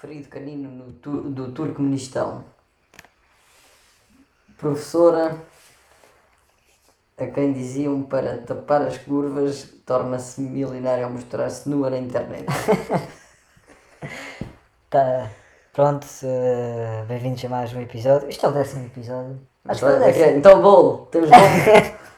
Ferido canino no do Turcomenistão. Professora a quem diziam para tapar as curvas torna-se milionário ao mostrar-se nua na internet. Tá. Pronto, eh, bem-vindos a mais um episódio. Isto é o décimo episódio. Acho que é décimo. Então, bolo, temos bolo.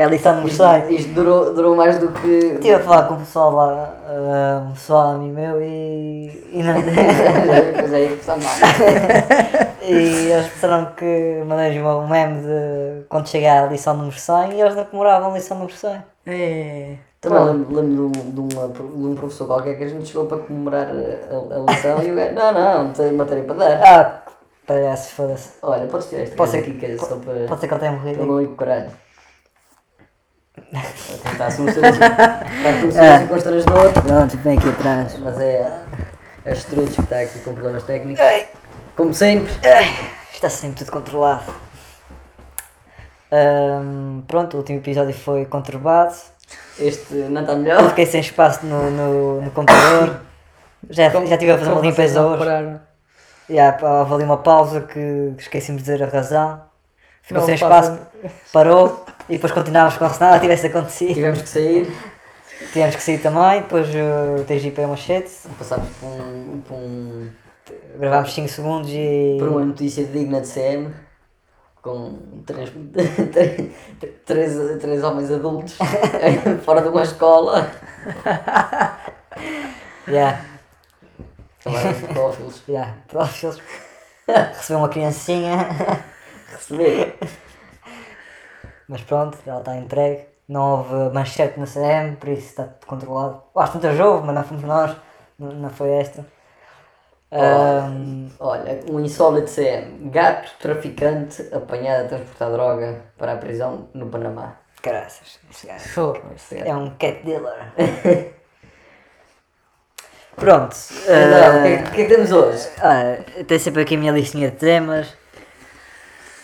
É a lição número Isto, 100. isto durou, durou mais do que. Estive a falar com o pessoal lá, um pessoal amigo meu e. E, não, Pois é, mal. e eles pensaram que mandei um meme de quando chegar à lição número 100 e eles não comemoravam a lição número 100. É. Também lembro, lembro de, um, de, uma- de um professor qualquer que a gente chegou para comemorar a, a, lição e o gajo, não, não, não tenho matéria para dar. Ah, parece, foda-se. Olha, podes tirar este Pode ser- aqui que é só para, Pode ser que ele tenha morrido. não ir com o caralho. Está-se um silêncio, está-se um constrangedor, Pronto, vem aqui atrás. mas é a Struts que está aqui com problemas técnicos. Como sempre, Está sempre tudo controlado. Ahm, pronto, o último episódio foi conturbado. este não está Eu melhor. fiquei sem espaço no, no, no computador. Já, já estive a fazer uma limpeza hoje. Já, pá, houve ali uma pausa que esqueci-me de dizer a razão. Ficou Não, sem passa- espaço, parou e depois continuávamos como se nada tivesse acontecido. Tivemos que sair, Tivemos que sair também, depois uh, o TGP é machete, passámos por, um, por, um, gravámos 5 segundos e. por uma notícia digna de CM. Com três, três, três homens adultos fora de uma escola. Yeah, Também pedófilos. yeah, pedófilos. Recebeu uma criancinha, Receber. mas pronto, ela está entregue. Não houve manchete na CM, por isso está tudo controlado. Acho que tantas houve, mas não fomos nós, não, não foi esta. Ahm, Olha, um insólito CM. Gato traficante apanhado a transportar droga para a prisão no Panamá. Este É um cat dealer. Pronto. Então, o que, é- que que temos hoje? ah, tenho sempre aqui a minha listinha de temas.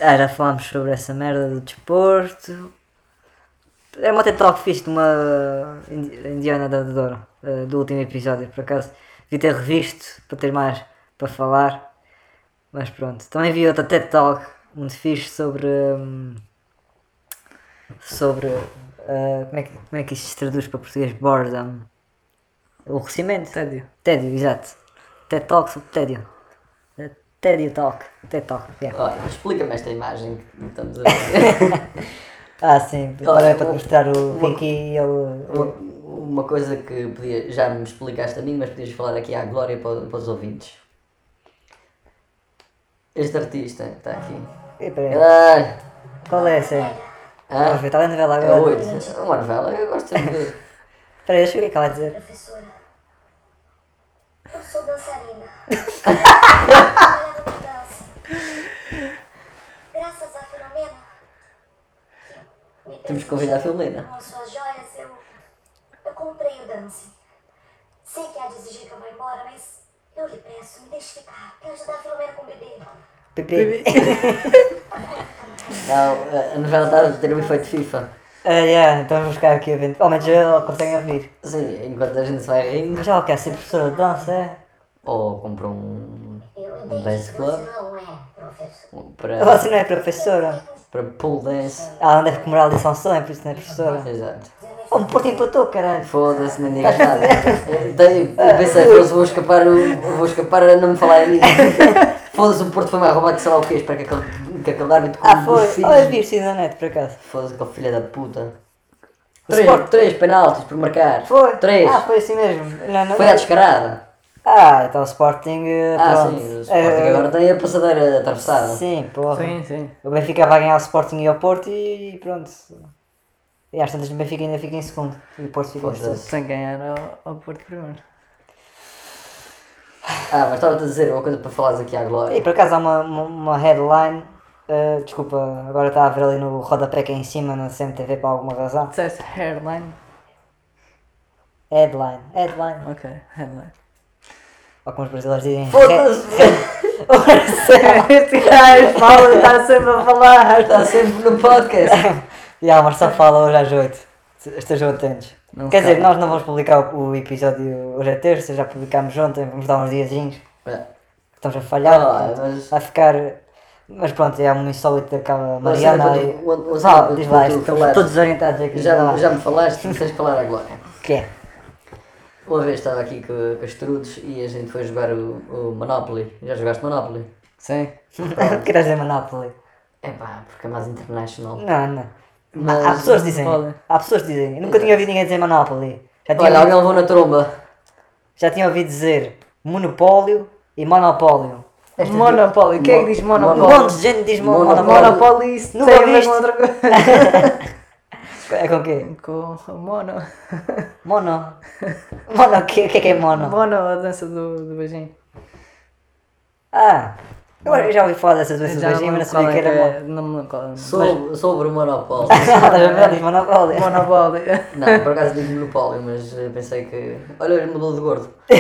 Ah, já falámos sobre essa merda do desporto. É uma TED Talk fixe de uma indi- indiana da Douro, eh, do último episódio, por acaso. Devia ter revisto para ter mais para falar. Mas pronto. Também vi outra TED Talk muito fixe sobre. hum, sobre. ah, como, é que, como é que isto se traduz para português? Boredom. O recimento. Tédio. Tédio, exato. TED Talk sobre tédio. Tédio Talk. TED Talk. Olha, explica-me esta imagem que estamos a ver. Ah, sim. Agora é para te o- mostrar o o- Ricky e ele. Uma, coisa que podia, já me explicaste a mim, mas podias falar aqui à Glória para, para os ouvintes. Este artista que está aqui. Ah, Qual é essa? ah, Vamos ver, está lendo vela é agora. oito. É uma novela, eu gosto de ver. Peraí, deixa eu ver o que ela vai dizer. Professora, eu sou dançarina. Trabalhava com dança. Graças a Filomena. que me Temos que convidar a Filomena. Com suas joias, eu, eu comprei o dance. Sei que há de exigir que eu vá embora, mas eu lhe peço, me deixe ficar. Quero ajudar a Filomena com o bebê. Pipi. Não, a- novela está a ter um efeito FIFA. Ah, yeah, então vamos ficar aqui a ver. Ao menos ela consegue ouvir. Sim, enquanto a gente se vai rindo. Mas ela quer ser professora de dança, é? Ou compra um, Eu um dance que club você não é professor. um para, Você não é professora. Para pull dance. Ela não deve comemorar a lição 100, por isso não é professora. Exato. Oh, o Porto empatou, caralho. Foda-se, nem digas nada. Eu tenho- eu pensei, foda-se, vou escapar, vou escapar a não me falar a mim. Foda-se, o Porto foi mais roubado que sei lá o quê, espero que aquele, que aquele árbitro com Ah, foi. Olha, vi isso na net, por acaso. Foda-se, aquele filho da puta. Três, três penaltis por marcar. Foi. Três. Ah, foi assim mesmo. Não, não, Foi à descarada. Ah, então o Sporting. eh, Ah, pronto. sim, o Sporting Eh, agora tem a passadeira atravessada. Sim, porra. Sim, sim. O Benfica vai ganhar o Sporting e o Porto e pronto. E às tantas o Benfica ainda fica em segundo. E o Porto fica em terceiro. Sem ganhar ao, ao Porto primeiro. Ah, mas estava-te a dizer uma coisa para falares aqui à E Glória. por acaso há uma, uma, uma headline. eh, desculpa, agora está a ver ali no rodapé que é em cima na CMTV por alguma razão. Disseste hairline? Headline, headline. Ok, headline. Ou como os brasileiros dizem. Foda-se! este gajo fala está sempre a falar. Está sempre no podcast. E a Marcelo fala hoje às 8. Estejam atentos. Não Quer dizer, nós não vamos publicar o, o episódio hoje é terça, já publicámos ontem, vamos dar uns diazinhos. É. Estamos a falhar. Ah, mas- Vai ficar. Mas pronto, é um insólito daquela Mas Mariana olha, e. quando- quando- Vá, quando diz lá, todos desorientados aqui. Já, já me falaste, tens de falar agora. O que é? Uma vez estava aqui com, com as trudes e a gente foi jogar o, o Monopoly. Já jogaste Monopoly? Sim. Queres dizer Monopoly? É pá, porque é mais international. Não, não. Mas- há pessoas que dizem. Monopoly. Há pessoas que dizem. Eu nunca tinha ouvido ninguém dizer Monopoly. Já tinha, Olha, alguém ouvido, levou na tromba. já tinha ouvido dizer Monopólio e Monopólio. Monopólio. Quem é que diz Um monopólio? monte de gente diz mo- Monopólio. Monopólio. Monopólio isso Nunca tem a ver viste? com outra coisa. É com o quê? Com o mono. Mono. Mono, o que, que é que é mono? Mono, a dança do, do beijinho. Ah, eu já ouvi falar dessas Já beijinhos, não mas não sabia que é era é, não me lembro. Sobre, sobre o Monopólio. mono. Estás a ver? Diz Monopólio. Monopólio. Não, por acaso digo Monopólio, mas eh, pensei que. Olha, ele mudou de gordo.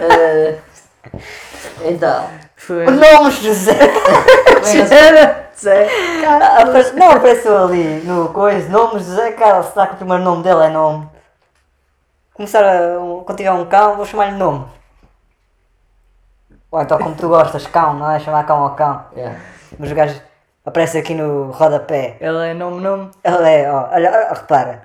Eh, então, Foi. O nome José. Zé. Ah, aparece- Não, apareceu ali no coisa, nome José Carlos. Será que o primeiro nome dele é nome? Começar a. Quando tiver um cão, vou chamar-lhe nome. Ou então, como tu gostas, cão, não é? Chamar cão ao cão. yeah. Mas o gajo aparece aqui no rodapé. Ele é nome, nome. Ele é, ó, olha, repara.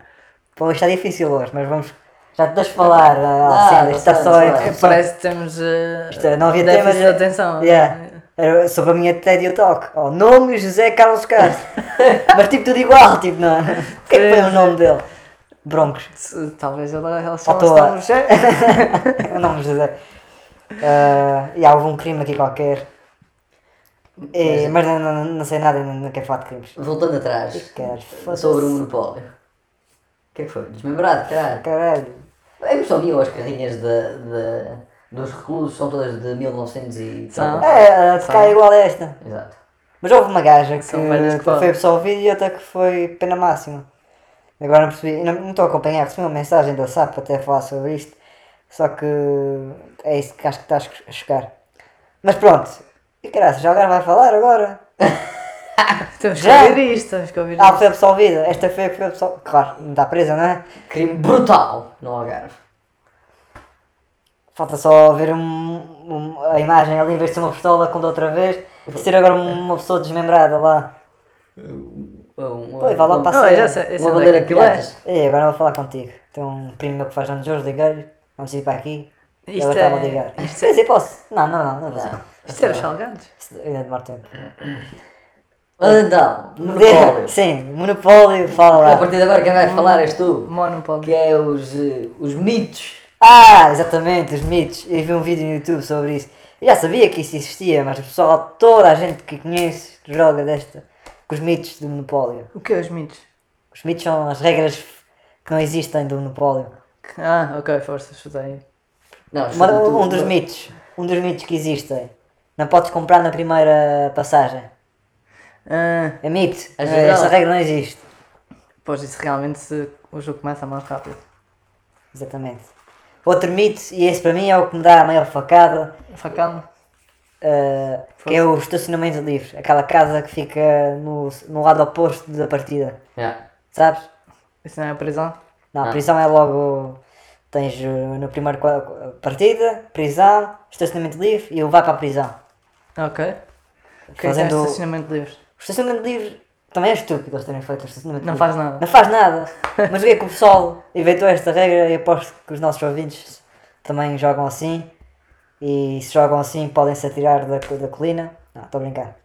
Pô, isto é difícil hoje, mas vamos. Já te deixo falar. Ah, Ah, sim, isto está só sei. Parece que temos. Uh, Isto é, não havia déficit temas. de atenção. Yeah. Era sobre a minha TED Talk. Oh, nome José Carlos Castro. Mas tipo tudo igual, tipo, não. O que é que foi o nome dele? Broncos. Talvez ele, ele Faltou chama-se a- nome José. o nome José. Ah, e há houve um crime aqui qualquer. E- mas não, não, não sei nada, não, não quero falar de crimes. voltando atrás, foda-se. sobre o Monopólio. O que é que foi? Desmembrado, caralho. Caralho. Eu só vi as carrinhas de, de, dos reclusos, são todas de 1900 e São. tal. É, a tocar é igual a esta. Exato. Mas houve uma gaja que velhas que foi absolvida e outra que foi pena máxima. Agora não percebi, não não estou a acompanhar, recebi uma mensagem da SAP até a falar sobre isto, só que é isso que acho que está a chegar. Mas pronto, e caralho, já agora vai falar agora? Temos que Já? ouvir isto. Temos que ouvir Ah, isto. foi absolvida, esta foi a que foi absolvida. Claro, não está presa, não é? Crime brutal no Algarve. Falta só ver um, um- a imagem ali, em vez de ser uma pistola, com da outra vez, e ser agora uma pessoa desmembrada lá. Um, Pô, vai lá para a cena. é bandeira que aquilo é. E agora vou falar contigo. Tem um primo meu que faz anos hoje, liguei-lhe, vamos ir para aqui. Isto Ele estava a é- ligar. isto Quer dizer, posso? Não, não, não, não. não. Isto era os salgados. Ainda demora tempo. Mas então, Monopólio. Sim, Monopólio, fala A lá. partir de agora quem vai falar és tu. Monopólio. Que é os, eh, os mitos. Ah, exatamente, os mitos. Eu vi um vídeo no YouTube sobre isso. Eu já sabia que isso existia, mas o pessoal, toda a gente que conhece, joga desta, com os mitos do Monopólio. O que é os mitos? Os mitos são as regras que não existem do Monopólio. Ah, ok, força, chutei. Não, tu. um dos mitos, um dos mitos que existem. Não podes comprar na primeira passagem. Ah, É mito. Eh. Essa regra não existe. pois isso realmente se o jogo começa mais rápido. Exatamente. Outro mito, e esse para mim é o que me dá a maior facada, Facão. eh, que é o estacionamento livre. Aquela casa que fica no, no lado oposto da partida. Yeah. Sabes? Isso não é a prisão? Não, Ah. prisão é logo. Tens eh, no primeiro partida, prisão, estacionamento livre e ele vai para a prisão. Ok. O que é que é Fazendo- estacionamento livre? O estacionamento livre também é estúpido eles terem feito o estacionamento Não livre. faz nada. Não faz nada. Mas o que é que o pessoal inventou esta regra e aposto que os nossos ouvintes também jogam assim. E se jogam assim podem se atirar da, da colina. Não, estou a brincar.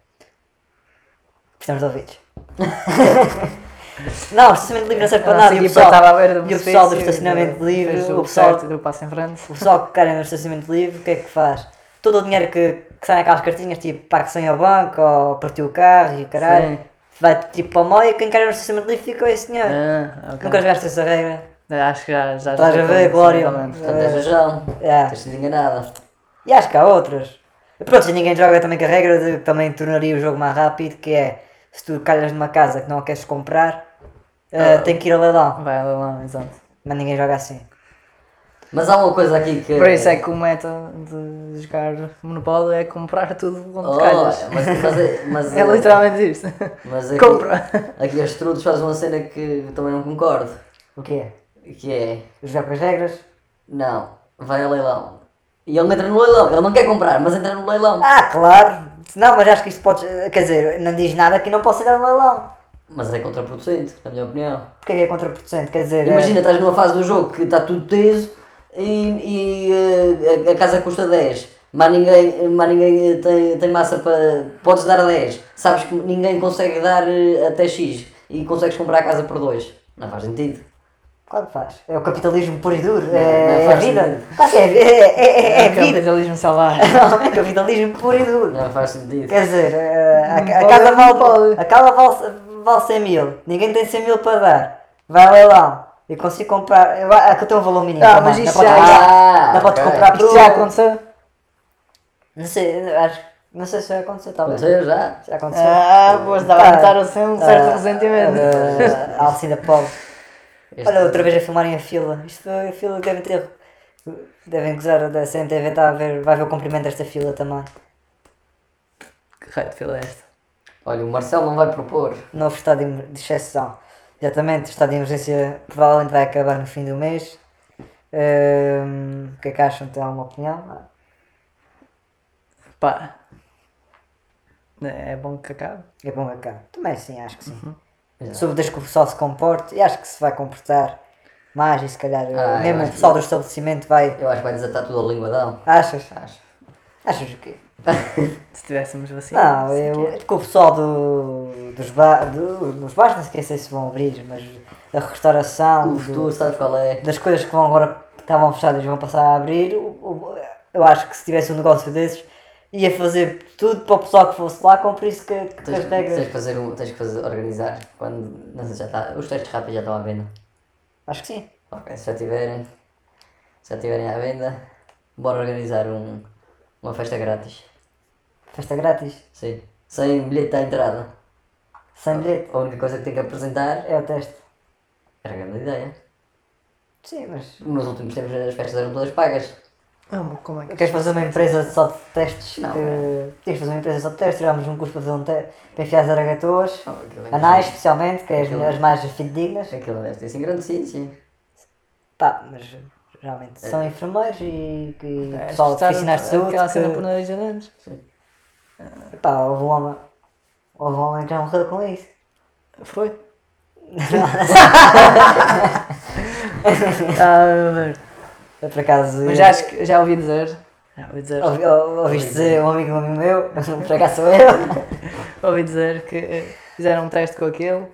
Precisamos de ouvidos. não, o estacionamento livre não serve para nada. E o pessoal, do e o pessoal do estacionamento livre, fez o o pessoal, deu passo em frente. o pessoal que querem no estacionamento livre, o que é que faz? Todo o dinheiro que, que sai naquelas cartinhas, tipo, paga sem ao banco, ou partiu o carro e caralho, Sim. Vai tipo para o meio e quem quer no estacionamento livre fica com esse dinheiro. Ah, ok. Nunca jogaste essa regra? Acho que já. já Estás já a ver, Glória? exatamente. Portanto, és o João. É. Tens sido enganada. E acho que há outras. E pronto, se ninguém joga também com a regra de que também tornaria o jogo mais rápido, que é se tu calhas numa casa que não a queres comprar, eh, tem que ir a leilão. Vai lá, exato. Mas ninguém joga assim. Mas há uma coisa aqui que. Por isso é que o meta de jogar Monopólio é comprar tudo onde Oh, calhas. mas, mas, é- mas, É literalmente isto. Mas aqui, Compra. aqui as trudes fazem uma cena que também não concordo. O quê? Que é. Jogar com as regras. Não, vai ao leilão. E ele entra no leilão, ele não quer comprar, mas entra no leilão. Ah, claro! Não, mas acho que isto pode. Quer dizer, não diz nada que não possa ir ao leilão. Mas é contraproducente, na minha opinião. Porque é que é contraproducente? Quer dizer. Imagina, estás numa fase do jogo que está tudo teso e, e eh, a, a casa custa 10. Mas ninguém, mas ninguém eh, tem, tem massa para. Podes dar 10. Sabes que ninguém consegue dar eh, até X e consegues comprar a casa por 2. Não faz sentido. Claro que faz. É o capitalismo puro e duro. não É, é a faz vida. sentido. Claro que é, é, é, é, é vida. capitalismo selvagem. Não, é capitalismo puro e duro. Não faz sentido. Quer dizer, a, a, Não casa vale, não a casa vale, vale 100 mil. Ninguém tem 100 mil para dar. Vai leilão. Eu consigo comprar. eu- Ah, que eu tenho um valor mínimo. Ah, mas não isso já- comprar, Ah, não podes ok. comprar por. Isto já aconteceu? Não sei, acho, não sei se já aconteceu, talvez. Aconteceu já. Já aconteceu. Ah, pois estava a notar assim um certo ressentimento. Uh, a Alcida Paulo. Olha, outra vez a filmarem a fila. Isto foi a fila devem ter. Devem gozar da CMTV, está a ver, vai ver o comprimento desta fila também. Que raio de fila é esta? Olha, o Marcelo não vai propor. Novo estado de exceção. Exatamente, o estado de emergência provavelmente vai acabar no fim do mês. Hum, o que é que acham? Tem alguma opinião? Pá. É bom que acabe. É bom que acabe. Também sim, acho que sim. Exato. Sobre desde que o pessoal se comporte, e acho que se vai comportar mais e se calhar Ah, mesmo o pessoal que- do estabelecimento vai. Eu acho que vai desatar tudo a linguadão. Achas? Acho. Achas o quê? Se tivéssemos vacina. Não, eu, que o pessoal do, dos, ba, do, dos bares, não sei se vão abrir, mas da restauração, O do- futuro, sabes qual é? das coisas que vão agora que estavam fechadas vão passar a abrir, o- o- eu acho que se tivesse um negócio desses ia fazer tudo para o pessoal que fosse lá, com por isso que, que Tens, as regras. tens que fazer um, tens que fazer, organizar quando não sei, já está. Os testes rápidos já estão à venda. Acho que sim. Ok, se já tiverem, se já tiverem à venda, bora organizar um, uma festa grátis. Festa grátis, Sim. Sem bilhete à entrada. Sem bilhete, A única coisa que tem que apresentar é o teste. era a grande ideia. Sim, mas Nos últimos tempos as festas eram todas pagas. Ah, mas como é que queres fazer uma empresa só de testes? Não. Que, tens de fazer uma empresa só de testes, tirámos um curso para fazer um teste, para enfiar as aquilo é- anais especialmente, que é as, Aquilo- as mais fidedignas. Aquilo deve ter assim grande ciência. Pá, mas geralmente são enfermeiros e, e É, pessoal de oficinas de saúde. Aquela cena por Que, nariz antes. pá, houve um homem, houve um homem que já morreu com isso. Foi? ah, mas- Eu, por acaso. mas já, acho que- já ouvi dizer. Já ouvi dizer. ouvi, ou- ouviste dizer um amigo amigo meu, por acaso sou eu. Ouvi dizer que eh, fizeram um teste com aquele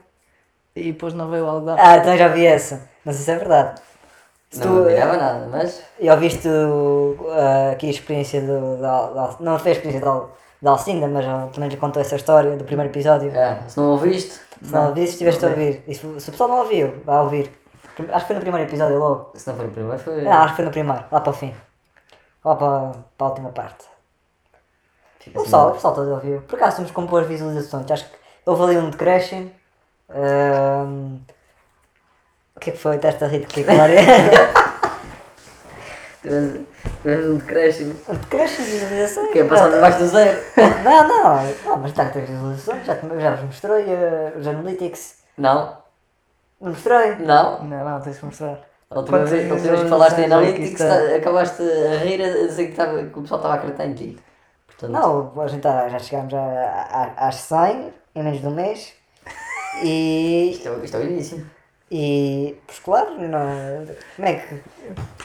e depois não veio o algodão. Ah, então já vi essa. Não sei se é verdade. Se Não tu, nada, mas. e ouviste uh, aqui a experiência do. Da, da, não foi a experiência da, da Alcinda, mas também lhe contou essa história do primeiro episódio. É, se não ouviste, Se não ouviste, estiveste a ouvir. E se, se o pessoal não ouviu, vai ouvir. Acho que foi no primeiro episódio logo. se não for o primeiro, foi. Não, acho que foi no primeiro, lá para o fim. Lá para, para a última parte. Fica O assim, pessoal, o pessoal todo ouviu. Por acaso temos com boas visualizações. Acho que houve ali um decréscimo. Ahm, O que é que foi? Estás a rir de que? Tivemos tivemos um decréscimo. Um decréscimo de visualizações. Que é passar debaixo do zero. Não, não, não, mas está a ter visualizações. Já, já vos mostrei uh, os Analytics. Não, Não mostrei. não. Não, não, tens de mostrar. A última vez, a última vez que falaste em que Analytics, tá- acabaste a rir a dizer que, estava, que o pessoal estava a acreditar em ti. Portanto, Não, a gente tá- já chegámos a, a, às 100 em menos de um mês. E. Isto é, isto é o início. E. Pois claro, não. Como é que.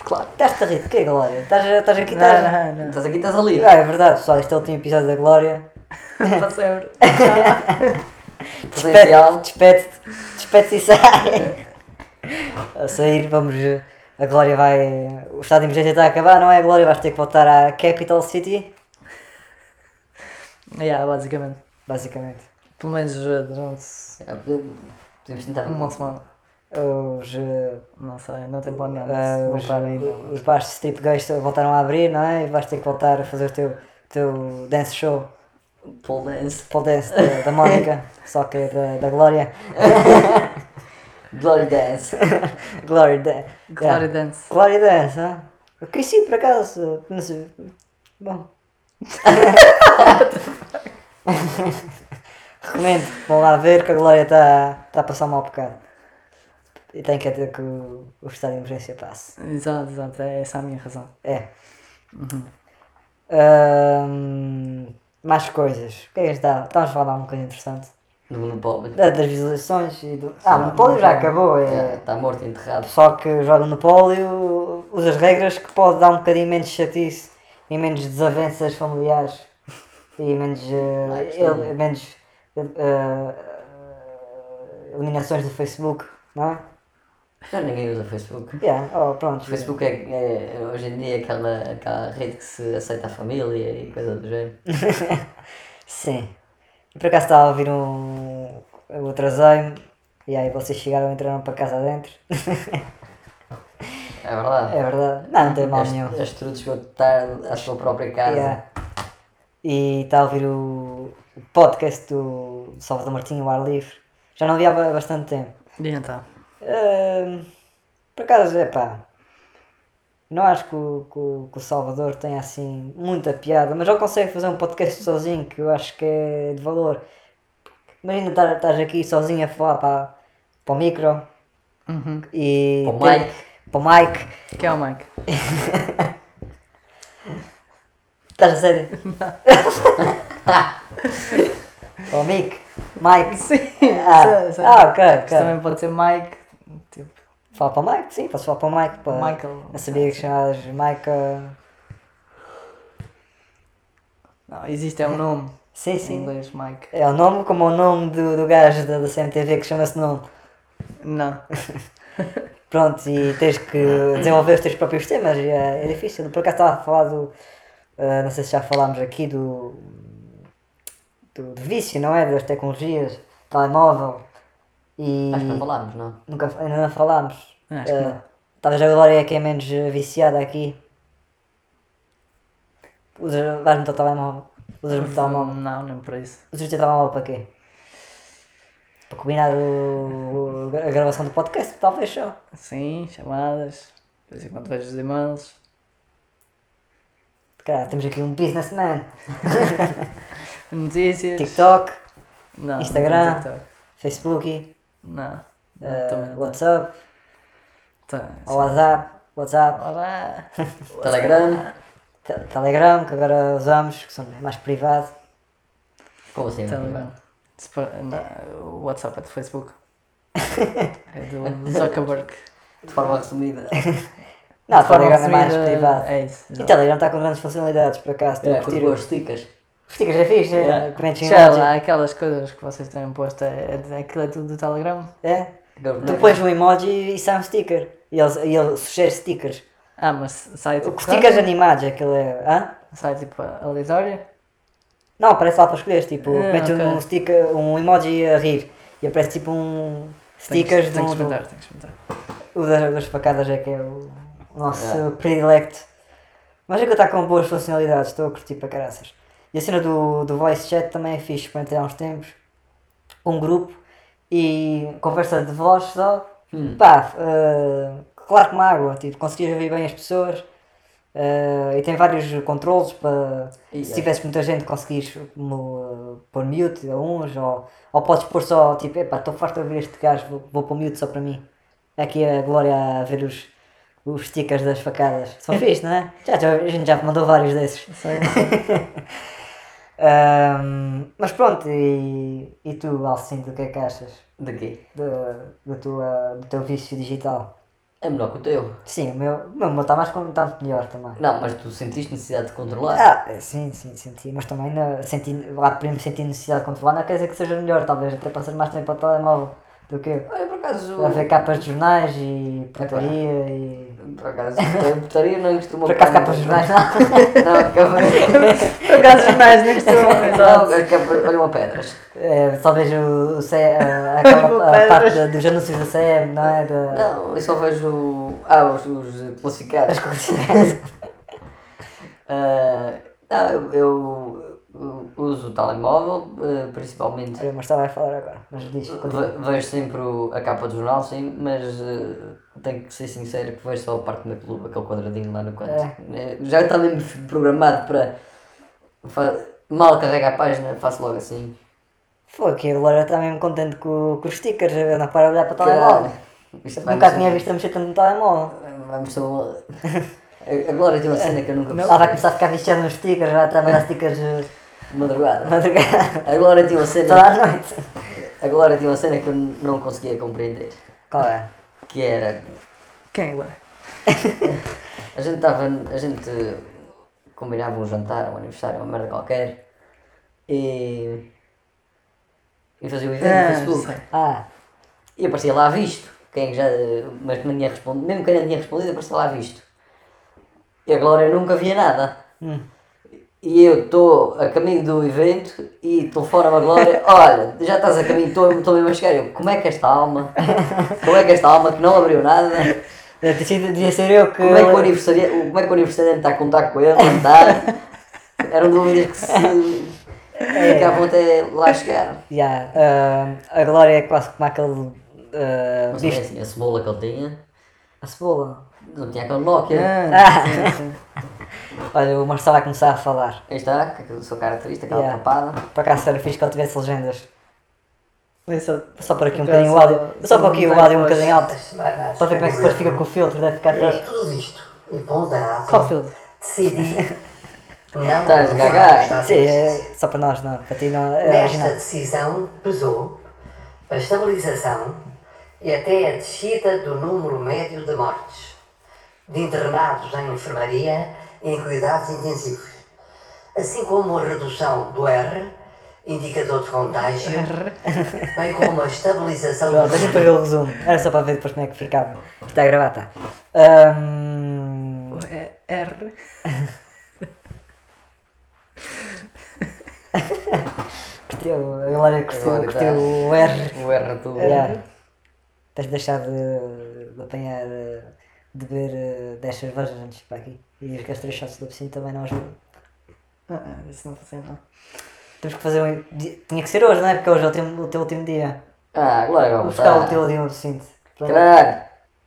Claro. Estás-te a rir de quê, Glória? Estás, estás aqui, Não, estás. não, não. Estás aqui, estás ali. Ah, é verdade, pessoal, este é o último episódio da Glória. Para sempre. Potencial. Despede-te, despede-te e sai. A sair, vamos. A Glória vai. O estado de emergência está a acabar, não é? A Glória vais ter que voltar à Capital City. Yeah, basicamente. Basicamente. Pelo menos eh, durante É, Podemos tentar. uma semana. Os. eh, Não sei, não tem ah, se os, ainda. os bares strip gays voltaram a abrir, não é? E vais ter que voltar a fazer o teu, teu dance show. Pole dance. Pole dance da, da Mónica, só que é da, da Glória. Glory dance. Glory Dance. Glory Dance. Glory Dance, ah? Eu conheci por acaso, não sei. Bom. Recomendo, vão lá ver que a Glória está tá a passar um mau bocado. E tem que ter que o, o estado de emergência passe. Exato, exato, é essa a minha razão. É. Ahm, mais coisas. O que é que está? Estamos a falar um bocadinho interessante. No Monopólio. Da- Das visualizações e do. Ah, o Monopólio já acabou. É. Está morto e enterrado. Só que joga Monopólio, usa as regras que pode dar um bocadinho menos chatice e menos desavenças familiares e menos, eh, Ah, isto el- é- menos eh, eliminações do Facebook, não é? Já ninguém usa Facebook. Yeah, oh, pronto. O Facebook é, é hoje em dia aquela, aquela rede que se aceita a família e coisa do género. Sim. E por acaso estava a ouvir um. Eu atrasei-me e aí vocês chegaram e entraram para casa dentro. É verdade. é verdade. Não, não tem mal nenhum. Este, este trude chegou tarde à sua própria casa. Yeah. E está a ouvir o, podcast do Salvador Martinho, o ar livre. Já não via há ba- bastante tempo. E então? Por acaso, é pá. Não acho que o, que, que o Salvador tenha assim muita piada, mas ele consegue fazer um podcast sozinho que eu acho que é de valor. Imagina estás aqui sozinho a falar para, para o micro e. Para o Mike. Para o Mike. Que é o Mike? Estás a sério? para o Mick. Mike. Sim, Ah, ah, ok. Também pode ser Mike, tipo, Fala para o Mike, sim, posso falar para o Mike. Para... Michael. Eu sabia que chamavas Mike. ah, Não, existe é um nome. Sim, Em sim. inglês, Mike. É o nome como o nome do, do gajo da, da CMTV que chama-se nome. Não. Pronto, e tens que desenvolver os teus próprios temas e é, é difícil. Por acaso estava a falar do. ah, não sei se já falámos aqui do, do. do vício, não é? Das tecnologias, telemóvel. E. Acho que não falámos, não. Nunca, ainda não falámos. Acho que Ah, não. Talvez a Glória é que é menos eh, viciada aqui. Usas, vais no teu telemóvel. Usas o telemóvel. Não, nem por isso. Usas o teu telemóvel para quê? Para combinar o, a gravação do podcast, talvez só. Sim, chamadas. De vez em quando vejo os e-mails. Cara, temos aqui um businessman. Notícias. TikTok, Não, não Instagram. TikTok. Facebook, Não. não eh, não. WhatsApp, Tá, WhatsApp, WhatsApp, Olá. Telegram. te- Telegram, que agora usamos, que são mais privado. Como assim? Telegram. Spa- não, O WhatsApp é do Facebook. É do Zuckerberg. De forma resumida. Não, De forma Telegram é mais privado. É isso. E. Telegram está com grandes funcionalidades, por acaso. É, com curtir. duas stickers. Stickers é. Yeah. preenches Já emoji. lá, aquelas coisas que vocês têm posto, é, é, aquilo é tudo do Telegram? É? Tu pões um emoji e sai um sticker. E ele, e ele sugere stickers. Ah, mas sai tipo. O stickers animados, aquele. Hã? Sai tipo aleatório? Não, aparece lá para escolher, tipo, Ah, mete ok. um sticker, um emoji a rir. E aparece tipo um stickers Tem que, tem que experimentar, tem que experimentar. o das, das facadas é que é o nosso predilecto. Mas é que está com boas funcionalidades, estou a curtir para caraças. E a cena do, do voice chat também é fixe, experimentei há uns tempos. Um grupo e conversa de voz só. Pá, eh, claro como água, tipo, conseguias ouvir bem as pessoas. eh, e tem vários controles para E se é. tivesse muita gente conseguires mo- pôr mute a uns ou, ou podes pôr só tipo, epá, estou farto de ouvir este gajo, vou, vou pôr mute só para mim. Aqui a Glória a ver os, os stickers das facadas. São fixe, não é? Já, já, a gente já mandou vários desses. Ahm, mas pronto, e, e tu, Alcindo, o que é que achas De quê? do, do, tua, do teu vício digital? É melhor que o teu. Sim, o meu o meu está mais está melhor também. Não, mas tu sentiste necessidade de controlar. Ah, é, sim, sim, senti, mas também não, senti, lá primo senti necessidade de controlar, não quer dizer que seja melhor, talvez até passas mais tempo ao telemóvel do que eu. Olha, por acaso. A ver capas de jornais e putaria e. Por acaso, a putaria não costuma. Por acaso capas de jornais não. Não, Por acaso os estou. não, a capa- olha uma pedras. É, talvez o, o C, a, aquela a parte dos anúncios da CM, não é? Da, Não, eu só vejo. Ah, os, os classificados. as coisas. Ah, não, eu, eu, uso o telemóvel, eh, principalmente. Olha, mas estava a falar agora, mas diz. Ve- Vejo sempre a capa do jornal, sim, mas eh, tenho que ser sincero que vejo só a parte da clube, aquele quadradinho lá no canto. Eh, Já está mesmo programado para. Mal carrega a página, faço logo assim. Foi que a Glória está mesmo contente com, com os stickers, eu não para olhar para o telemóvel. Nunca tinha visto a mexer tanto no telemóvel. Vamos uma... A Glória tem uma cena que eu nunca Ela vai começar a ficar viciada nos stickers, já está a mandar stickers de madrugada. madrugada. A Glória tinha uma cena. Toda a noite. A Glória tinha uma cena que eu não conseguia compreender. Qual é? Que era. Quem é agora? A gente estava. A gente combinava um jantar, um aniversário, uma merda qualquer. E. E fazia o evento Ah, no Facebook. sei. Ah, E aparecia lá visto. Quem é já. Mas que não tinha respondido. Mesmo quem não tinha respondido, aparecia lá visto. E a Glória nunca via nada. Hum. E eu estou a caminho do evento e telefona-me a Glória, olha, já estás a caminho, estou mesmo a chegar. Eu, como é que esta alma, como é que esta alma que não abriu nada, devia ser eu que. como é que o aniversariante, como é que o aniversariante está a contar com ele, não está? Eram dúvidas que se ficavam até lá chegar. Já, ah, a Glória é quase como aquele. ah, Mas bicho. assim, a cebola que ele tinha, A cebola. não tinha aquele Nokia. Ah. Olha, o Marcelo vai começar a falar. Aí está, com aquela sua característica, aquela Yeah. tapada. Por acaso era fixe que ele tivesse legendas. Só- Só por aqui um bocadinho o áudio. só Só por aqui o áudio um bocadinho alto. Para ver como é que depois fica com o filtro, deve ficar fixe. tudo isto e ponderado. Qual filme? Decidi não Estás levar gaga? Sim, é só para nós, não. Para ti não é Nesta decisão pesou a estabilização e até a descida do número médio de mortes, de internados em enfermaria em cuidados intensivos, assim como a redução do R, indicador de contágio, bem como a estabilização do a gente para ver o resumo. Era só para ver depois como é que ficava. Está a gravar, está. É R. curtiu, a Glória curtiu, curtiu o R. O R tudo. Yeah. Tens de deixar de, de apanhar, eh, de beber eh, 10 cervejas antes para aqui. E os três shots do piscina também não ajudam. Ah, ah, isso não fazia não. Temos que fazer um. Tinha que ser hoje, não é? Porque hoje é o teu, o teu último dia. Ah, agora Vou buscar o teu dia do cinto. Caralho,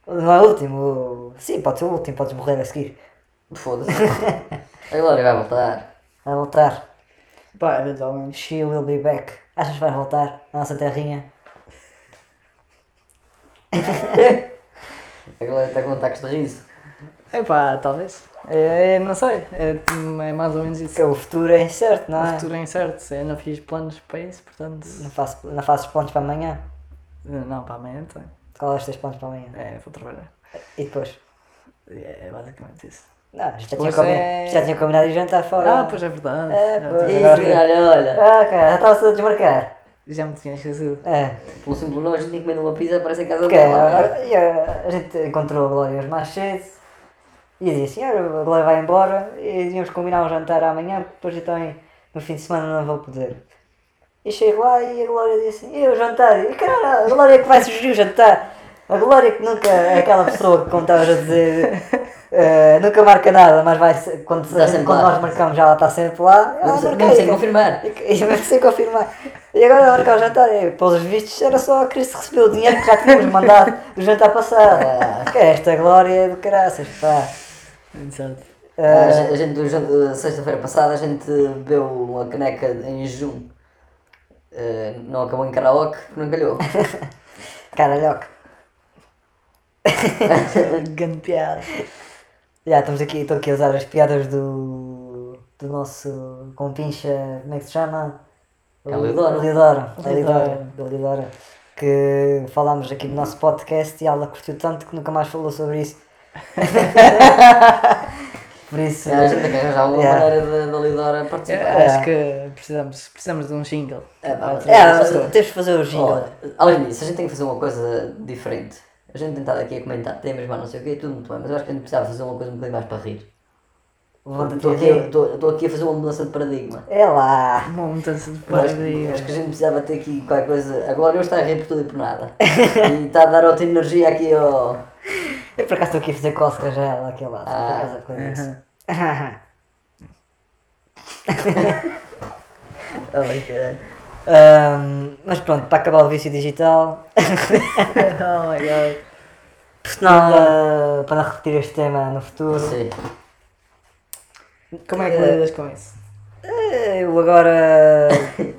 Não é o último. Sim, pode ser o último, podes morrer a seguir. foda-se. A Glória vai voltar. Vai voltar. Pá, eventualmente. She will be back. Achas que vai voltar à nossa terrinha? A Glória está com ataques de riso. Epá, talvez. É, é, não sei. É, é mais ou menos isso. Porque o futuro é incerto, não O é? futuro é incerto. Eu não fiz planos para isso, portanto. Não, faço, não fazes planos para amanhã? Não, para amanhã tem. Qual é os teus planos para amanhã? É, vou trabalhar. E depois? É, é basicamente isso. Não, já tinha, combinado, é- já tinha combinado de jantar fora. Ah, pois é verdade. É, pois. Isso, olha, olha. Ah, cara, já estava-se a desmarcar. Já me tinha esquecido. É. Pelo simples nome, a gente tinha comido uma pizza, parece em casa Porque dela. a, e a, a gente encontrou a Glória hoje mais cedo e disse assim, "Olha, a Glória vai embora e íamos combinar um jantar amanhã, porque depois eu também no fim de semana não vou poder. E chego lá e a Glória disse assim, e o jantar? E cara, a Glória é que vai sugerir o jantar. A Glória que nunca é aquela pessoa que, como estavas a dizer, eh, nunca marca nada, mas vai quando, quando lá. nós marcamos já ela está sempre lá. Mesmo sem- marquei, mesmo sem cara. confirmar. E, e mesmo sem confirmar. E agora marcar o jantar, e, pelos vistos, era só a Cris que recebeu o dinheiro que já tínhamos mandado do jantar passado. Ah. Que é esta glória do caraças, pá. Exato. Ah, a gente- uh, sexta-feira passada, a gente bebeu uma caneca em jejum. Uh, não acabou em karaoke, não calhou. caralhoca. Grande piada. Já estamos aqui, estou aqui a usar as piadas do, do nosso compincha, como é que se chama? É Lidora. O É Lidora. Que falámos aqui no nosso podcast e ela curtiu tanto que nunca mais falou sobre isso. Por isso. a gente tem que arranjar alguma Yeah. maneira de, de Lidora Eu participar. É. acho que precisamos, precisamos de um jingle. É, É, temos de fazer o jingle. Olha, além disso, a gente tem que fazer uma coisa diferente. A gente tem estado aqui a comentar temas, mas não sei o quê, tudo muito bem, mas eu acho que a gente precisava fazer uma coisa um bocadinho mais para rir. Estou aqui, aqui. estou- aqui a fazer uma mudança de paradigma. É lá. Uma mudança de paradigma. acho que a gente precisava ter aqui qualquer coisa. Agora eu estou a rir por tudo e por nada. e está a dar outra energia aqui ao. Eu por acaso estou aqui a fazer cócegas a ela, aqui lá. Ah, por acaso. Ai, caralho. Ahm, mas pronto, para acabar o vício digital, oh my god. ah, para não repetir este tema no futuro, Sim. Como é que lidas com isso? É Eu agora